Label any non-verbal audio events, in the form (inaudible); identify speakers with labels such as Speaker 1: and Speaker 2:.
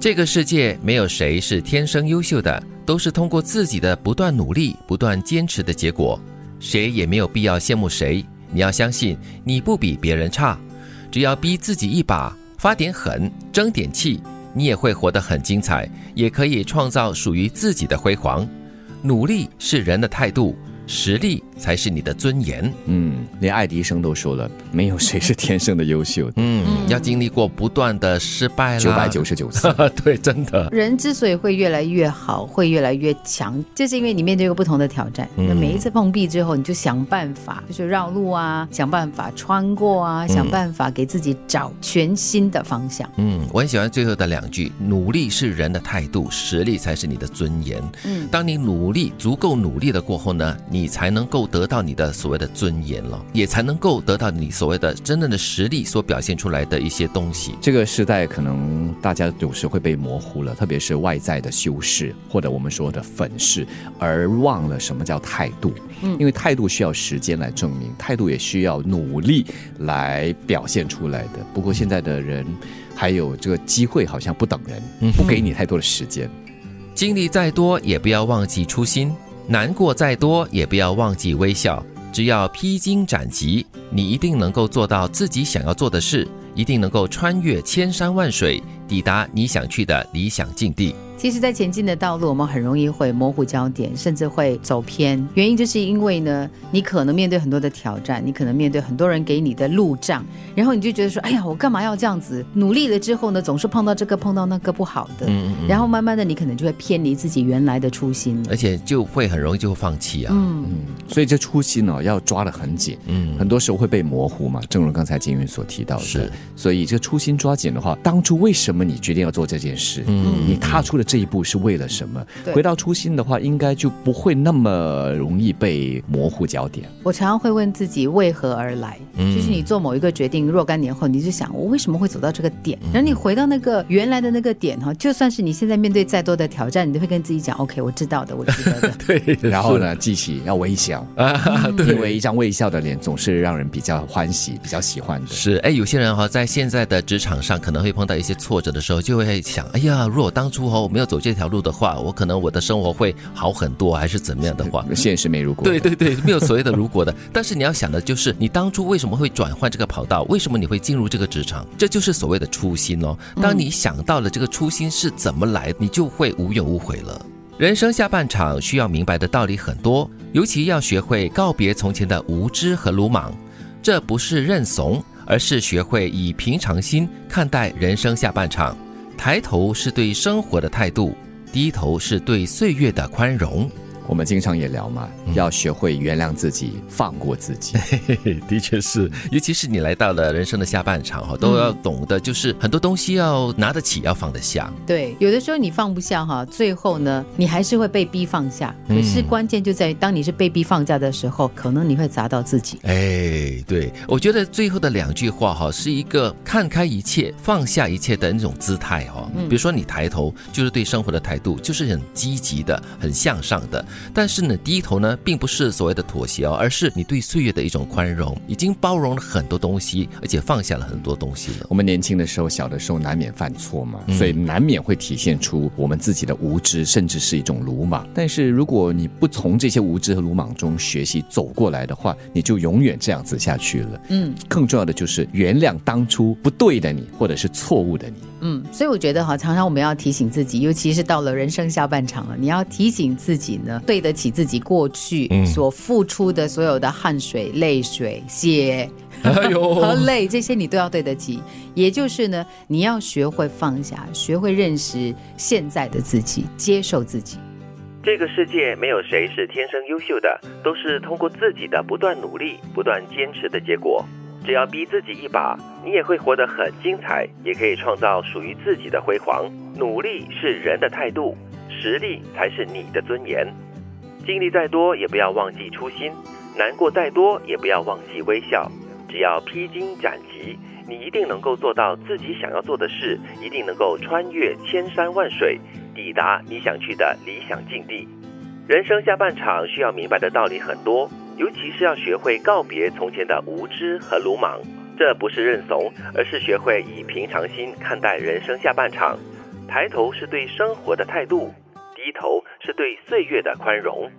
Speaker 1: 这个世界没有谁是天生优秀的，都是通过自己的不断努力、不断坚持的结果。谁也没有必要羡慕谁。你要相信，你不比别人差。只要逼自己一把，发点狠，争点气，你也会活得很精彩，也可以创造属于自己的辉煌。努力是人的态度。实力才是你的尊严。
Speaker 2: 嗯，连爱迪生都说了，没有谁是天生的优秀。
Speaker 1: 嗯，要经历过不断的失败，
Speaker 2: 九百九十九次。(laughs)
Speaker 1: 对，真的。
Speaker 3: 人之所以会越来越好，会越来越强，就是因为你面对一个不同的挑战。那每一次碰壁之后，你就想办法，就是绕路啊，想办法穿过啊，想办法给自己找全新的方向。
Speaker 1: 嗯，我很喜欢最后的两句：努力是人的态度，实力才是你的尊严。嗯，当你努力足够努力了过后呢，你。你才能够得到你的所谓的尊严了，也才能够得到你所谓的真正的实力所表现出来的一些东西。
Speaker 2: 这个时代可能大家有时会被模糊了，特别是外在的修饰或者我们说的粉饰，而忘了什么叫态度。嗯，因为态度需要时间来证明，态度也需要努力来表现出来的。不过现在的人还有这个机会，好像不等人，不给你太多的时间。
Speaker 1: 经历再多，也不要忘记初心。难过再多，也不要忘记微笑。只要披荆斩棘，你一定能够做到自己想要做的事，一定能够穿越千山万水，抵达你想去的理想境地。
Speaker 3: 其实，在前进的道路，我们很容易会模糊焦点，甚至会走偏。原因就是因为呢，你可能面对很多的挑战，你可能面对很多人给你的路障，然后你就觉得说：“哎呀，我干嘛要这样子？”努力了之后呢，总是碰到这个碰到那个不好的，嗯嗯，然后慢慢的，你可能就会偏离自己原来的初心，
Speaker 1: 而且就会很容易就放弃啊。嗯
Speaker 2: 嗯，所以这初心呢，要抓得很紧。嗯，很多时候会被模糊嘛，正如刚才金云所提到的。
Speaker 1: 是，
Speaker 2: 所以这初心抓紧的话，当初为什么你决定要做这件事？嗯，你踏出了这一步是为了。什么？回到初心的话，应该就不会那么容易被模糊焦点。
Speaker 3: 我常常会问自己为何而来，就是你做某一个决定，若干年后，你就想我为什么会走到这个点？然后你回到那个原来的那个点哈，就算是你现在面对再多的挑战，你都会跟自己讲：OK，我知道的，我知道的。(laughs)
Speaker 1: 对，(laughs)
Speaker 2: 然后呢，记起要微笑 (laughs) 啊，因为一张微笑的脸总是让人比较欢喜、比较喜欢的。
Speaker 1: 是，哎，有些人哈，在现在的职场上可能会碰到一些挫折的时候，就会想：哎呀，如果当初哈我没有走这条路的。话我可能我的生活会好很多，还是怎么样的话？
Speaker 2: 现实没如果。
Speaker 1: 对对对，没有所谓的如果的。但是你要想的就是，你当初为什么会转换这个跑道？为什么你会进入这个职场？这就是所谓的初心哦。当你想到了这个初心是怎么来，你就会无怨无悔了。人生下半场需要明白的道理很多，尤其要学会告别从前的无知和鲁莽。这不是认怂，而是学会以平常心看待人生下半场。抬头是对生活的态度。低头是对岁月的宽容。
Speaker 2: 我们经常也聊嘛，要学会原谅自己，放过自己。(laughs)
Speaker 1: 的确是，尤其是你来到了人生的下半场哈，都要懂得，就是很多东西要拿得起，要放得下。
Speaker 3: 对，有的时候你放不下哈，最后呢，你还是会被逼放下。可是关键就在于，当你是被逼放下的时候，可能你会砸到自己。
Speaker 1: 哎，对，我觉得最后的两句话哈，是一个看开一切、放下一切的那种姿态哈。比如说你抬头，就是对生活的态度，就是很积极的、很向上的。但是呢，低头呢，并不是所谓的妥协哦，而是你对岁月的一种宽容，已经包容了很多东西，而且放下了很多东西了。
Speaker 2: 我们年轻的时候，小的时候难免犯错嘛，所以难免会体现出我们自己的无知，甚至是一种鲁莽。但是如果你不从这些无知和鲁莽中学习走过来的话，你就永远这样子下去了。嗯，更重要的就是原谅当初不对的你，或者是错误的你。
Speaker 3: 嗯，所以我觉得哈，常常我们要提醒自己，尤其是到了人生下半场了，你要提醒自己呢，对得起自己过去所付出的所有的汗水、泪水、血 (laughs) 和泪，这些你都要对得起。也就是呢，你要学会放下，学会认识现在的自己，接受自己。
Speaker 1: 这个世界没有谁是天生优秀的，都是通过自己的不断努力、不断坚持的结果。只要逼自己一把，你也会活得很精彩，也可以创造属于自己的辉煌。努力是人的态度，实力才是你的尊严。经历再多，也不要忘记初心；难过再多，也不要忘记微笑。只要披荆斩棘，你一定能够做到自己想要做的事，一定能够穿越千山万水，抵达你想去的理想境地。人生下半场需要明白的道理很多。尤其是要学会告别从前的无知和鲁莽，这不是认怂，而是学会以平常心看待人生下半场。抬头是对生活的态度，是对岁月的宽容。